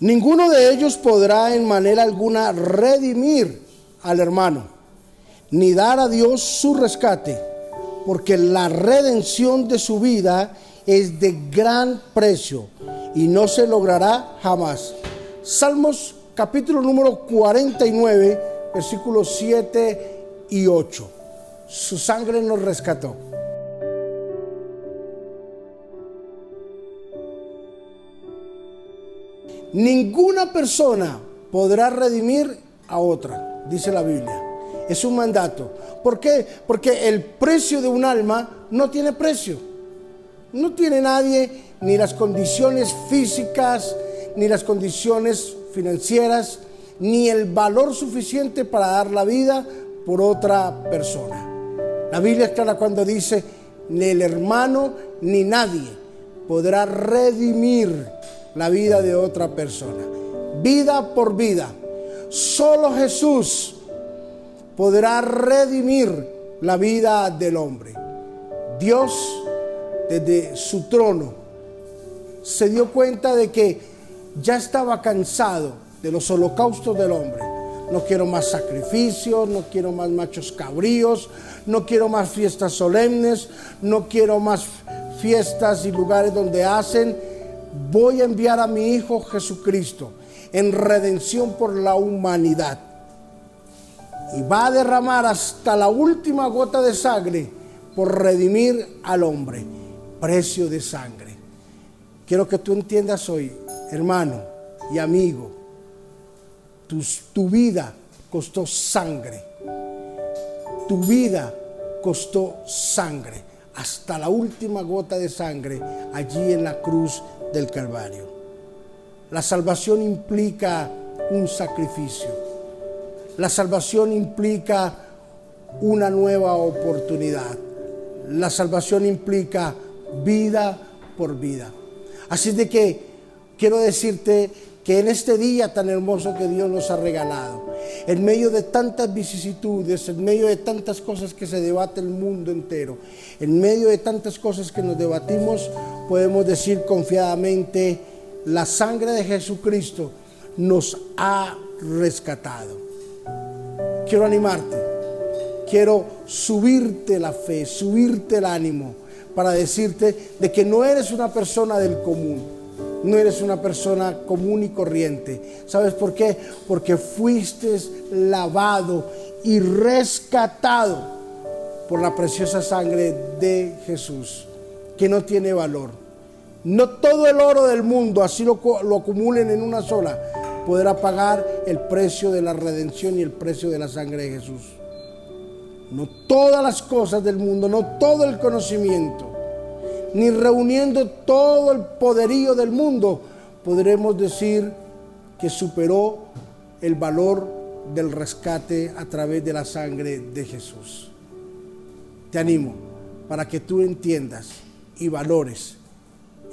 Ninguno de ellos podrá en manera alguna redimir al hermano, ni dar a Dios su rescate, porque la redención de su vida es de gran precio y no se logrará jamás. Salmos capítulo número 49, versículos 7 y 8. Su sangre nos rescató. Ninguna persona podrá redimir a otra, dice la Biblia. Es un mandato. ¿Por qué? Porque el precio de un alma no tiene precio. No tiene nadie ni las condiciones físicas, ni las condiciones financieras, ni el valor suficiente para dar la vida por otra persona. La Biblia es clara cuando dice, ni el hermano ni nadie podrá redimir la vida de otra persona. Vida por vida. Solo Jesús podrá redimir la vida del hombre. Dios desde su trono se dio cuenta de que ya estaba cansado de los holocaustos del hombre. No quiero más sacrificios, no quiero más machos cabríos, no quiero más fiestas solemnes, no quiero más fiestas y lugares donde hacen voy a enviar a mi Hijo Jesucristo en redención por la humanidad. Y va a derramar hasta la última gota de sangre por redimir al hombre. Precio de sangre. Quiero que tú entiendas hoy, hermano y amigo, tu, tu vida costó sangre. Tu vida costó sangre hasta la última gota de sangre allí en la cruz del Calvario. La salvación implica un sacrificio. La salvación implica una nueva oportunidad. La salvación implica vida por vida. Así de que quiero decirte que en este día tan hermoso que Dios nos ha regalado, en medio de tantas vicisitudes, en medio de tantas cosas que se debate el mundo entero, en medio de tantas cosas que nos debatimos, podemos decir confiadamente, la sangre de Jesucristo nos ha rescatado. Quiero animarte, quiero subirte la fe, subirte el ánimo para decirte de que no eres una persona del común no eres una persona común y corriente. ¿Sabes por qué? Porque fuiste lavado y rescatado por la preciosa sangre de Jesús, que no tiene valor. No todo el oro del mundo, así lo, lo acumulen en una sola, podrá pagar el precio de la redención y el precio de la sangre de Jesús. No todas las cosas del mundo, no todo el conocimiento ni reuniendo todo el poderío del mundo, podremos decir que superó el valor del rescate a través de la sangre de Jesús. Te animo para que tú entiendas y valores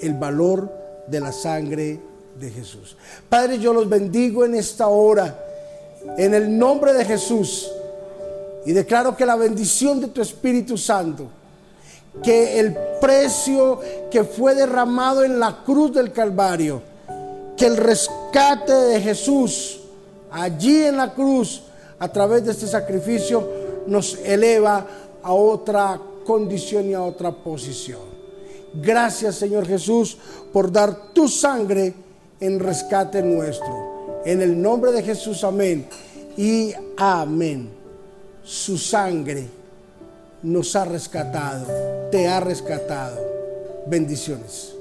el valor de la sangre de Jesús. Padre, yo los bendigo en esta hora, en el nombre de Jesús, y declaro que la bendición de tu Espíritu Santo, que el precio que fue derramado en la cruz del Calvario, que el rescate de Jesús allí en la cruz a través de este sacrificio nos eleva a otra condición y a otra posición. Gracias Señor Jesús por dar tu sangre en rescate nuestro. En el nombre de Jesús, amén. Y amén. Su sangre nos ha rescatado, te ha rescatado. Bendiciones.